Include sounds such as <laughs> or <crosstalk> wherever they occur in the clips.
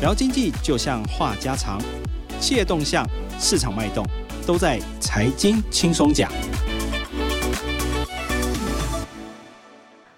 聊经济就像话家常，企业动向、市场脉动，都在财经轻松讲。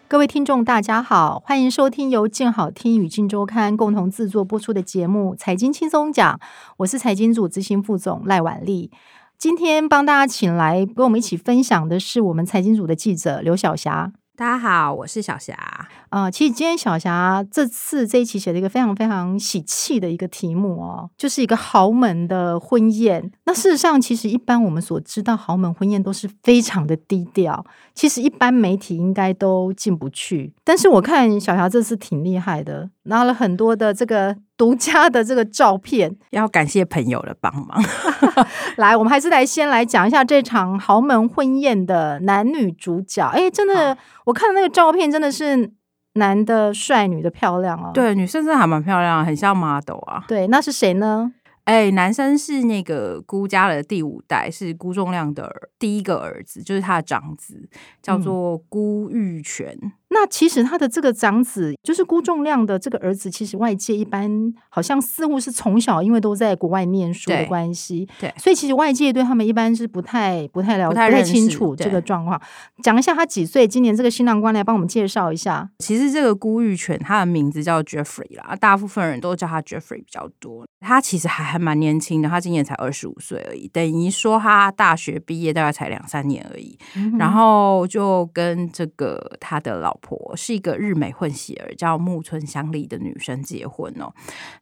各位听众，大家好，欢迎收听由静好听与静周刊共同制作播出的节目《财经轻松讲》，我是财经组执行副总赖婉丽。今天帮大家请来跟我们一起分享的是我们财经组的记者刘晓霞。大家好，我是小霞。啊，其实今天小霞这次这一期写了一个非常非常喜气的一个题目哦，就是一个豪门的婚宴。那事实上，其实一般我们所知道豪门婚宴都是非常的低调，其实一般媒体应该都进不去。但是我看小霞这次挺厉害的，拿了很多的这个独家的这个照片，要感谢朋友的帮忙。<laughs> 来，我们还是来先来讲一下这场豪门婚宴的男女主角。哎，真的，我看那个照片真的是男的帅，女的漂亮哦。对，女生真的还蛮漂亮，很像 model 啊。对，那是谁呢？哎，男生是那个辜家的第五代，是辜仲亮的第一个儿子，就是他的长子，叫做辜玉泉。那其实他的这个长子就是辜仲亮的这个儿子，其实外界一般好像似乎是从小因为都在国外念书的关系，对，所以其实外界对他们一般是不太不太了解、不太清楚这个状况。讲一下他几岁？今年这个新郎官来帮我们介绍一下。其实这个辜玉泉他的名字叫 Jeffrey 啦，大部分人都叫他 Jeffrey 比较多。他其实还还蛮年轻的，他今年才二十五岁而已，等于说他大学毕业大概才两三年而已，然后就跟这个他的老。婆是一个日美混血儿，叫木村香里的女生结婚哦。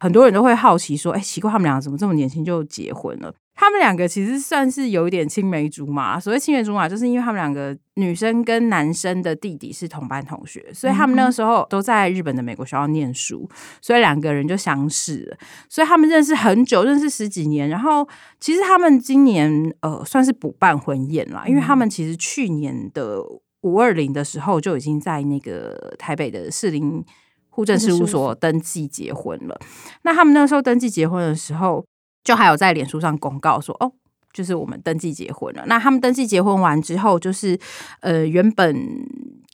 很多人都会好奇说：“哎，奇怪，他们两个怎么这么年轻就结婚了？”他们两个其实算是有一点青梅竹马。所谓青梅竹马，就是因为他们两个女生跟男生的弟弟是同班同学，所以他们那个时候都在日本的美国学校念书，所以两个人就相识了。所以他们认识很久，认识十几年。然后其实他们今年呃算是补办婚宴啦，因为他们其实去年的。五二零的时候就已经在那个台北的士林户政事务所登记结婚了。那他们那时候登记结婚的时候，就还有在脸书上公告说：“哦，就是我们登记结婚了。”那他们登记结婚完之后，就是呃，原本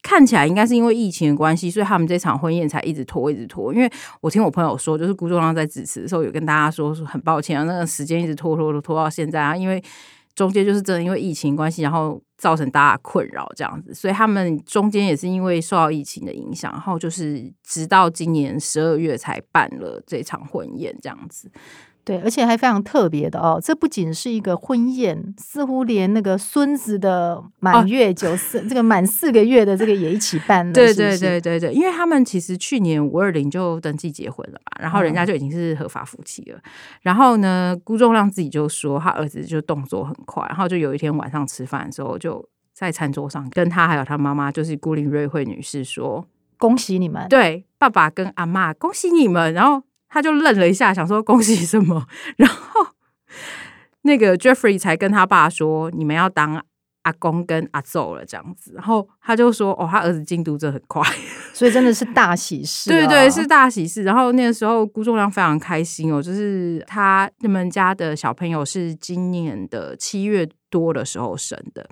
看起来应该是因为疫情的关系，所以他们这场婚宴才一直拖，一直拖。因为我听我朋友说，就是辜仲亮在致辞的时候有跟大家说，很抱歉啊，那个时间一直拖拖拖拖到现在啊，因为。中间就是真的因为疫情关系，然后造成大家困扰这样子，所以他们中间也是因为受到疫情的影响，然后就是直到今年十二月才办了这场婚宴这样子。对，而且还非常特别的哦。这不仅是一个婚宴，似乎连那个孙子的满月酒四 <laughs> 这个满四个月的这个也一起办了。对对对对对，因为他们其实去年五二零就登记结婚了嘛，然后人家就已经是合法夫妻了。然后呢，辜仲亮自己就说，他儿子就动作很快，然后就有一天晚上吃饭的时候，就在餐桌上跟他还有他妈妈，就是孤林瑞惠女士说：“恭喜你们！”对，爸爸跟阿妈恭喜你们。然后。他就愣了一下，想说恭喜什么，<laughs> 然后那个 Jeffrey 才跟他爸说：“你们要当阿公跟阿祖了。”这样子，然后他就说：“哦，他儿子进度这很快，<laughs> 所以真的是大喜事。”对对，是大喜事。然后那个时候，辜仲亮非常开心哦，就是他你们家的小朋友是今年的七月。多的时候生的，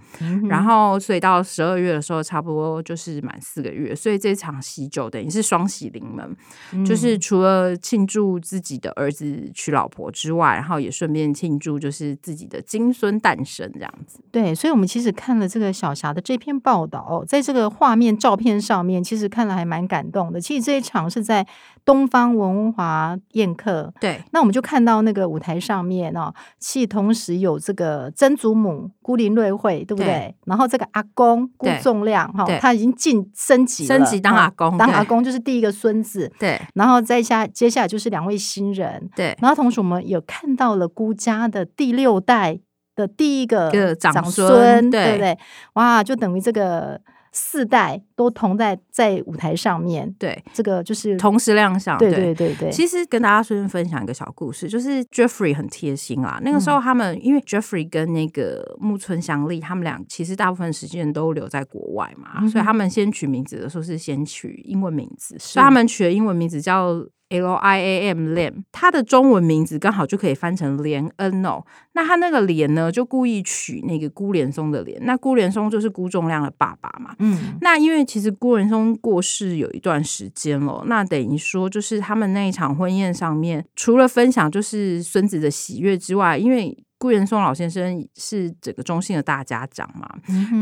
然后所以到十二月的时候，差不多就是满四个月，所以这场喜酒等于是双喜临门，就是除了庆祝自己的儿子娶老婆之外，然后也顺便庆祝就是自己的金孙诞生这样子。对，所以我们其实看了这个小霞的这篇报道，在这个画面照片上面，其实看了还蛮感动的。其实这一场是在东方文华宴客，对，那我们就看到那个舞台上面哦，其实同时有这个曾祖母。孤林瑞惠对不对？然后这个阿公辜仲亮哈，他已经晋升级升级当阿公，当阿公就是第一个孙子。对，然后再下接下来就是两位新人。对，然后同时我们有看到了辜家的第六代的第一个长孙，对不对？哇，就等于这个。四代都同在在舞台上面，对，这个就是同时亮相。对对对对。其实跟大家顺便分享一个小故事，就是 Jeffrey 很贴心啊。那个时候他们因为 Jeffrey 跟那个木村祥利，他们俩其实大部分时间都留在国外嘛，所以他们先取名字的时候是先取英文名字，所以他们取的英文名字叫。L I A M Lam，他的中文名字刚好就可以翻成连恩哦。那他那个连呢，就故意取那个辜连松的连。那辜连松就是辜仲亮的爸爸嘛。嗯，那因为其实辜连松过世有一段时间了，那等于说就是他们那一场婚宴上面，除了分享就是孙子的喜悦之外，因为顾元松老先生是整个中信的大家长嘛，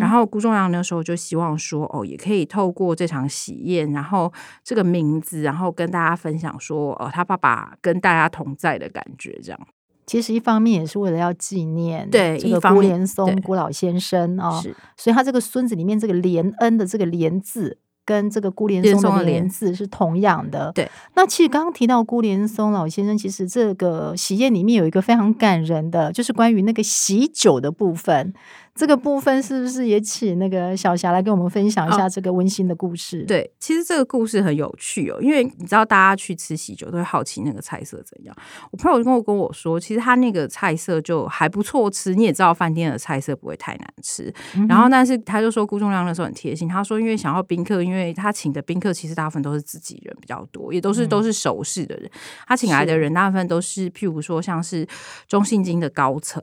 然后顾仲阳那时候就希望说，哦，也可以透过这场喜宴，然后这个名字，然后跟大家分享说，哦，他爸爸跟大家同在的感觉，这样。其实一方面也是为了要纪念对这个辜连松顾老先生哦，所以他这个孙子里面这个连恩的这个连字。跟这个孤连松的连字是同样的。对，那其实刚刚提到孤连松老先生，其实这个喜宴里面有一个非常感人的，就是关于那个喜酒的部分。这个部分是不是也请那个小霞来跟我们分享一下这个温馨的故事？对，其实这个故事很有趣哦，因为你知道大家去吃喜酒都会好奇那个菜色怎样。我朋友跟我跟我说，其实他那个菜色就还不错吃。你也知道饭店的菜色不会太难吃，然后但是他就说顾仲亮那时候很贴心，他说因为想要宾客，因为他请的宾客其实大部分都是自己人比较多，也都是都是熟识的人。他请来的人大部分都是譬如说像是中信金的高层，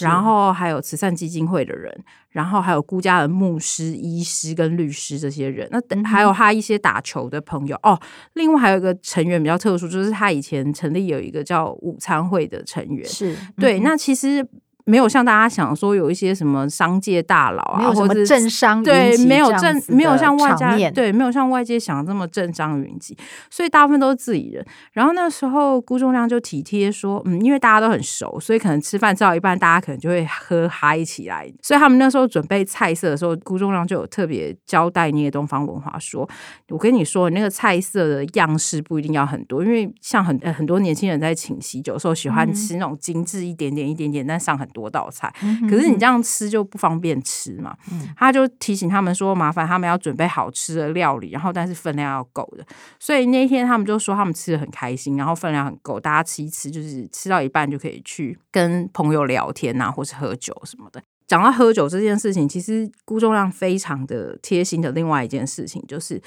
然后还有慈善基金会的。人，然后还有孤家的牧师、医师跟律师这些人，那还有他一些打球的朋友哦。另外还有一个成员比较特殊，就是他以前成立有一个叫午餐会的成员，是对。那其实。没有像大家想说有一些什么商界大佬啊，或者政商对，没有政，没有像外界对，没有像外界想的这么政商云集，所以大部分都是自己人。然后那时候辜仲亮就体贴说，嗯，因为大家都很熟，所以可能吃饭吃到一半，大家可能就会喝嗨起来。所以他们那时候准备菜色的时候，辜仲亮就有特别交代那些东方文化，说我跟你说，那个菜色的样式不一定要很多，因为像很很多年轻人在请喜酒的时候，喜欢吃那种精致一点点、一点点，但上很多。多道菜，可是你这样吃就不方便吃嘛。他就提醒他们说，麻烦他们要准备好吃的料理，然后但是分量要够的。所以那天他们就说他们吃的很开心，然后分量很够，大家吃一吃，就是吃到一半就可以去跟朋友聊天啊，或是喝酒什么的。讲到喝酒这件事情，其实辜仲亮非常的贴心的。另外一件事情就是，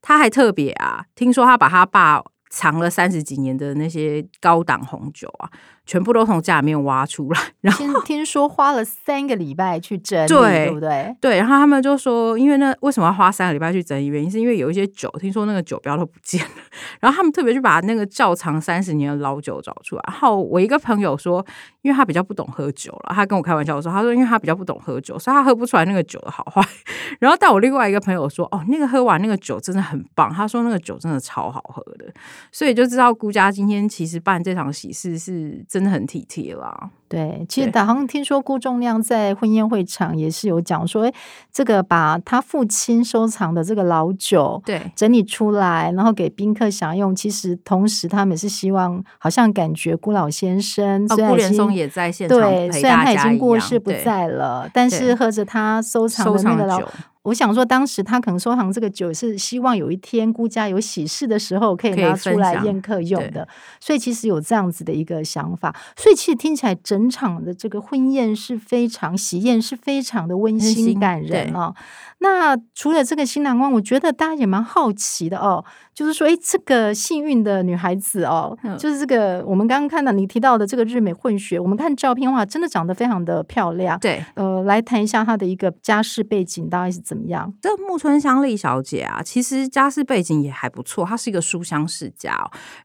他还特别啊，听说他把他爸藏了三十几年的那些高档红酒啊。全部都从家里面挖出来，然后听说花了三个礼拜去整理，对不对？对，然后他们就说，因为那为什么要花三个礼拜去整理？原因是因为有一些酒，听说那个酒标都不见了，<laughs> 然后他们特别去把那个窖藏三十年的老酒找出来。然后我一个朋友说，因为他比较不懂喝酒了，他跟我开玩笑说，他说因为他比较不懂喝酒，所以他喝不出来那个酒的好坏。<laughs> 然后但我另外一个朋友说，哦，那个喝完那个酒真的很棒，他说那个酒真的超好喝的，所以就知道顾家今天其实办这场喜事是。真的很体贴啦。对，其实好像听说顾仲亮在婚宴会场也是有讲说，哎，这个把他父亲收藏的这个老酒，对，整理出来，然后给宾客享用。其实同时他们也是希望，好像感觉顾老先生，顾连松也在现场，对，虽然他已经过世不在了，但是喝着他收藏的那个老。我想说，当时他可能收藏这个酒，是希望有一天孤家有喜事的时候，可以拿出来宴客用的。所以其实有这样子的一个想法。所以其实听起来，整场的这个婚宴是非常喜宴，是非常的温馨感人哦。那除了这个新郎官，我觉得大家也蛮好奇的哦。就是说，哎，这个幸运的女孩子哦，就是这个我们刚刚看到你提到的这个日美混血，我们看照片的话，真的长得非常的漂亮。对，呃，来谈一下她的一个家世背景大概是怎么样？这木村香丽小姐啊，其实家世背景也还不错，她是一个书香世家。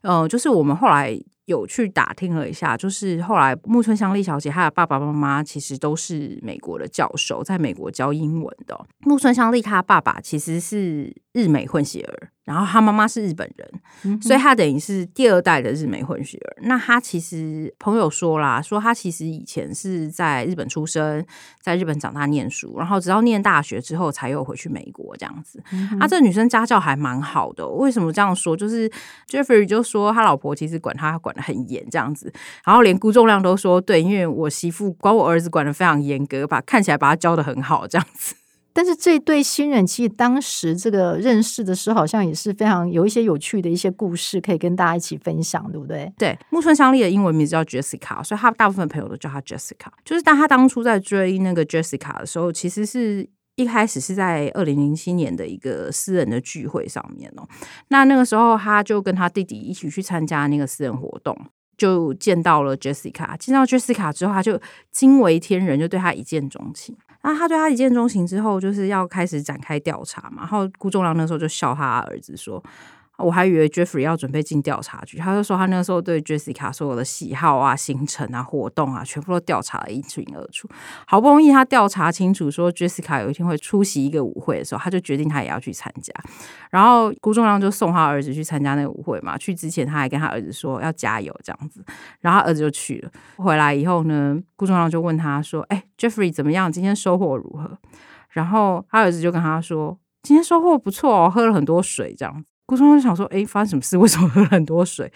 呃，就是我们后来。有去打听了一下，就是后来木村香丽小姐她的爸爸妈妈其实都是美国的教授，在美国教英文的。木村香丽她爸爸其实是日美混血儿。然后他妈妈是日本人，所以他等于是第二代的日美混血儿。那他其实朋友说啦，说他其实以前是在日本出生，在日本长大念书，然后直到念大学之后才又回去美国这样子。啊，这女生家教还蛮好的。为什么这样说？就是 Jeffrey 就说他老婆其实管他管的很严这样子，然后连辜仲亮都说对，因为我媳妇管我儿子管的非常严格，把看起来把他教的很好这样子。但是这对新人其实当时这个认识的时候，好像也是非常有一些有趣的一些故事可以跟大家一起分享，对不对？对，木村香丽的英文名字叫 Jessica，所以他大部分朋友都叫她 Jessica。就是当他当初在追那个 Jessica 的时候，其实是。一开始是在二零零七年的一个私人的聚会上面哦，那那个时候他就跟他弟弟一起去参加那个私人活动，就见到了 Jessica。见到 Jessica 之后，他就惊为天人，就对他一见钟情。那他对他一见钟情之后，就是要开始展开调查嘛。然后顾仲良那时候就笑他儿子说。我还以为 Jeffrey 要准备进调查局，他就说他那个时候对 Jessica 所有的喜好啊、行程啊、活动啊，全部都调查了一清二楚。好不容易他调查清楚，说 Jessica 有一天会出席一个舞会的时候，他就决定他也要去参加。然后顾仲亮就送他儿子去参加那个舞会嘛。去之前他还跟他儿子说要加油这样子，然后他儿子就去了。回来以后呢，顾仲亮就问他说：“哎，Jeffrey 怎么样？今天收获如何？”然后他儿子就跟他说：“今天收获不错哦，喝了很多水这样子。”顾中就想说：“哎，发生什么事？为什么喝很多水？”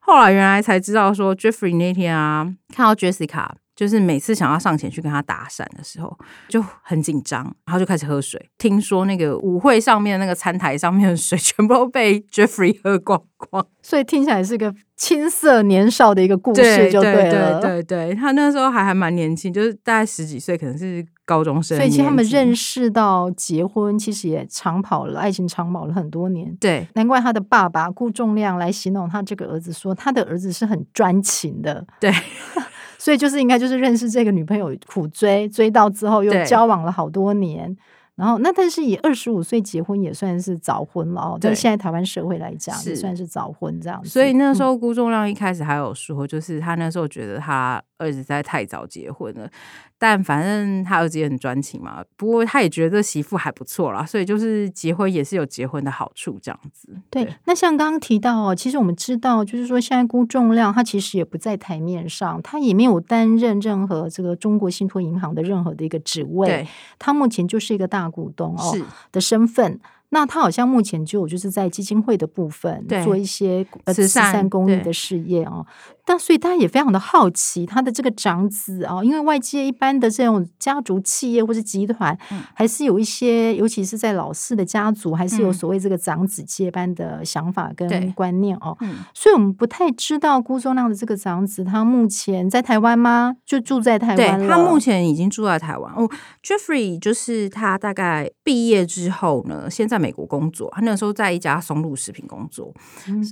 后来原来才知道，说 Jeffrey 那天啊，看到 Jessica，就是每次想要上前去跟他搭讪的时候，就很紧张，然后就开始喝水。听说那个舞会上面那个餐台上面的水，<laughs> 全部都被 Jeffrey 喝光光。所以听起来是个青涩年少的一个故事，就对了。对对对，他那时候还还蛮年轻，就是大概十几岁，可能是。高中生，所以其实他们认识到结婚，其实也长跑了，爱情长跑了很多年。对，难怪他的爸爸顾仲亮来形容他这个儿子，说他的儿子是很专情的。对，<laughs> 所以就是应该就是认识这个女朋友苦追，追到之后又交往了好多年。然后，那但是以二十五岁结婚也算是早婚了哦，对现在台湾社会来讲，也算是早婚这样子。所以那时候辜仲亮一开始还有说，就是他那时候觉得他儿子在太早结婚了。但反正他儿子也很专情嘛，不过他也觉得媳妇还不错啦，所以就是结婚也是有结婚的好处这样子。对，那像刚刚提到哦，其实我们知道，就是说现在估重量他其实也不在台面上，他也没有担任任何这个中国信托银行的任何的一个职位，他目前就是一个大股东哦的身份。那他好像目前就就是在基金会的部分做一些慈善公益的事业哦。但所以大家也非常的好奇他的这个长子哦，因为外界一般的这种家族企业或是集团，还是有一些，尤其是在老式的家族，还是有所谓这个长子接班的想法跟观念哦。所以我们不太知道辜仲亮的这个长子，他目前在台湾吗？就住在台湾他目前已经住在台湾哦。Jeffrey 就是他大概毕业之后呢，现在美国工作。他那时候在一家松露食品工作，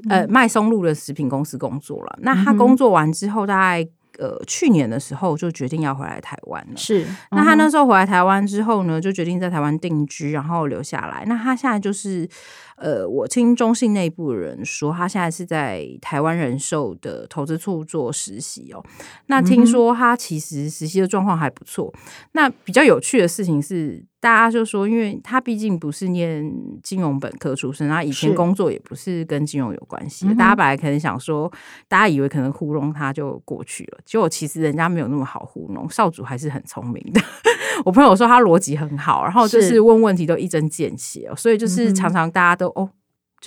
呃，卖松露的食品公司工作了。那他工工作完之后，大概呃去年的时候就决定要回来台湾了。是，那他那时候回来台湾之后呢，就决定在台湾定居，然后留下来。那他现在就是。呃，我听中信内部的人说，他现在是在台湾人寿的投资处做实习哦。那听说他其实实习的状况还不错。那比较有趣的事情是，大家就说，因为他毕竟不是念金融本科出身，他以前工作也不是跟金融有关系。大家本来可能想说，大家以为可能糊弄他就过去了，结果其实人家没有那么好糊弄。少主还是很聪明的。<laughs> 我朋友说他逻辑很好，然后就是问问题都一针见血，所以就是常常大家都。哦，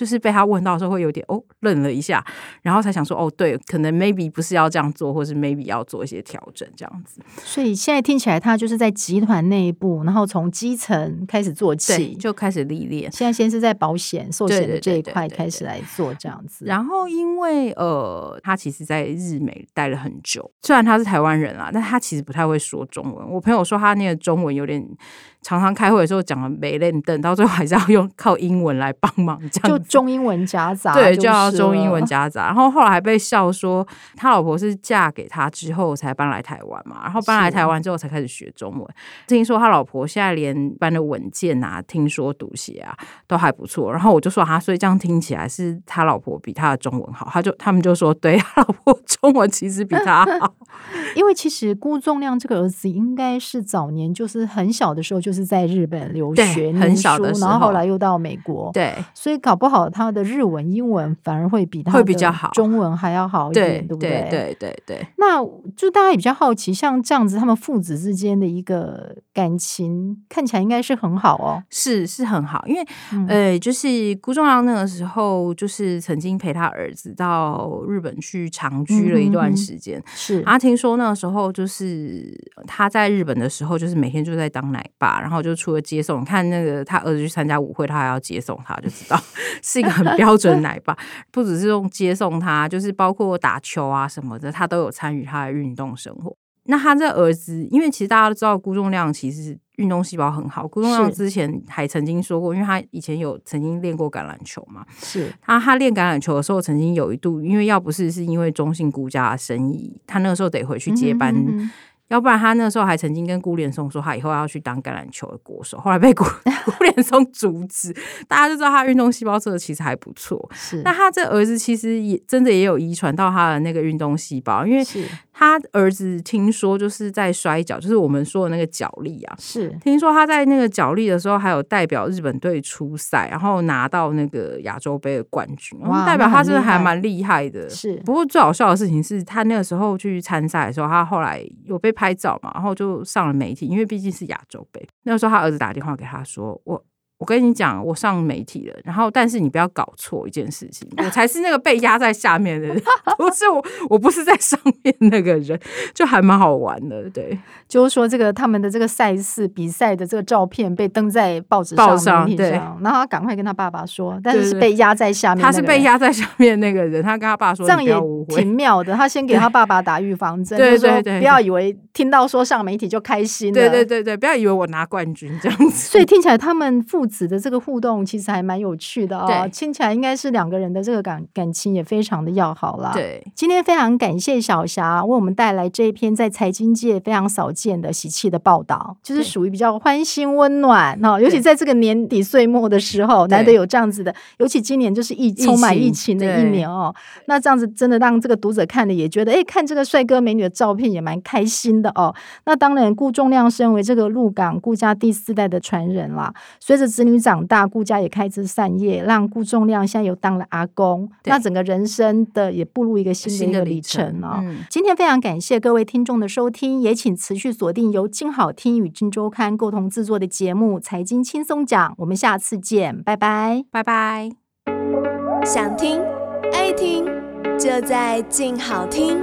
就是被他问到的时候会有点哦愣了一下，然后才想说哦对，可能 maybe 不是要这样做，或是 maybe 要做一些调整这样子。所以现在听起来他就是在集团内部，然后从基层开始做起，就开始历练。现在先是在保险、寿险的这一块开始来做这样子。然后因为呃，他其实在日美待了很久，虽然他是台湾人啊，但他其实不太会说中文。我朋友说他那个中文有点。常常开会的时候讲了没练，等到最后还是要用靠英文来帮忙，这样就中英文夹杂，对，就要中英文夹杂。然后后来还被笑说，他老婆是嫁给他之后才搬来台湾嘛，然后搬来台湾之后才开始学中文。听说他老婆现在连搬的文件啊，听说读写啊都还不错。然后我就说他，所以这样听起来是他老婆比他的中文好。他就他们就说，对他老婆中文其实比他好，<laughs> 因为其实辜仲亮这个儿子应该是早年就是很小的时候就。就是在日本留学很少的时候，然后后来又到美国，对，所以搞不好他的日文、英文反而会比他会比较好，中文还要好一点，对不对？对对对。那就大家也比较好奇，像这样子，他们父子之间的一个感情看起来应该是很好哦，是是很好，因为呃，就是辜仲亮那个时候，就是曾经陪他儿子到日本去长居了一段时间，是。他听说那个时候，就是他在日本的时候，就是每天就在当奶爸。然后就除了接送，看那个他儿子去参加舞会，他还要接送他，就知道 <laughs> 是一个很标准奶爸。不只是用接送他，就是包括打球啊什么的，他都有参与他的运动生活。那他这儿子，因为其实大家都知道，辜仲亮其实运动细胞很好。辜仲亮之前还曾经说过，因为他以前有曾经练过橄榄球嘛，是他他练橄榄球的时候，曾经有一度，因为要不是是因为中信顾家的生意，他那个时候得回去接班，要不然他那时候还曾经跟顾连松说，他以后要去当橄榄球的国手，后来被顾 <laughs> 顾连松阻止。大家就知道他运动细胞这个其实还不错。是那他这儿子其实也真的也有遗传到他的那个运动细胞，因为是他儿子听说就是在摔跤，就是我们说的那个脚力啊。是听说他在那个角力的时候，还有代表日本队出赛，然后拿到那个亚洲杯的冠军，哇代表他真的那很厉害还蛮厉害的。是不过最好笑的事情是他那个时候去参赛的时候，他后来有被拍照嘛，然后就上了媒体，因为毕竟是亚洲杯。那个时候他儿子打电话给他说：“我我跟你讲，我上媒体了，然后但是你不要搞错一件事情，我才是那个被压在下面的人，<laughs> 不是我，我不是在上面那个人，就还蛮好玩的，对。”就是说，这个他们的这个赛事比赛的这个照片被登在报纸报上、对上，然后他赶快跟他爸爸说，但是是被压在下面，他是被，压在下面那个人，他跟他爸说：“这样也挺。妙的。他先给他爸爸打预防针，<laughs> 对对对不要以为听到说上媒体就开心”，对对对对，不要以为我拿冠军这样子。所以听起来他们父子的这个互动其实还蛮有趣的哦，听起来应该是两个人的这个感感情也非常的要好啦。。对，今天非常感谢小霞为我们带来这一篇在财经界非常少见的喜气的报道，就是属于比较欢欣温暖哈、尤其在这个年底岁末的时候，难得有这样子的，尤其今年就是疫充满疫情的一年哦，那这样子真的让这个读者看了也觉得，哎，看这个帅哥美女的照片也蛮开心的哦。那当然，顾仲亮身为这个鹿港顾家第四代的传人啦，随着子女长大，顾家也开枝散叶，让顾仲亮现在又当了阿公，那整个人生的也步入一个新的一个里里程程哦。嗯今天非常感谢各位听众的收听，也请持续锁定由金好听与金周刊共同制作的节目《财经轻松讲》，我们下次见，拜拜。拜拜。想听爱听，就在静好听。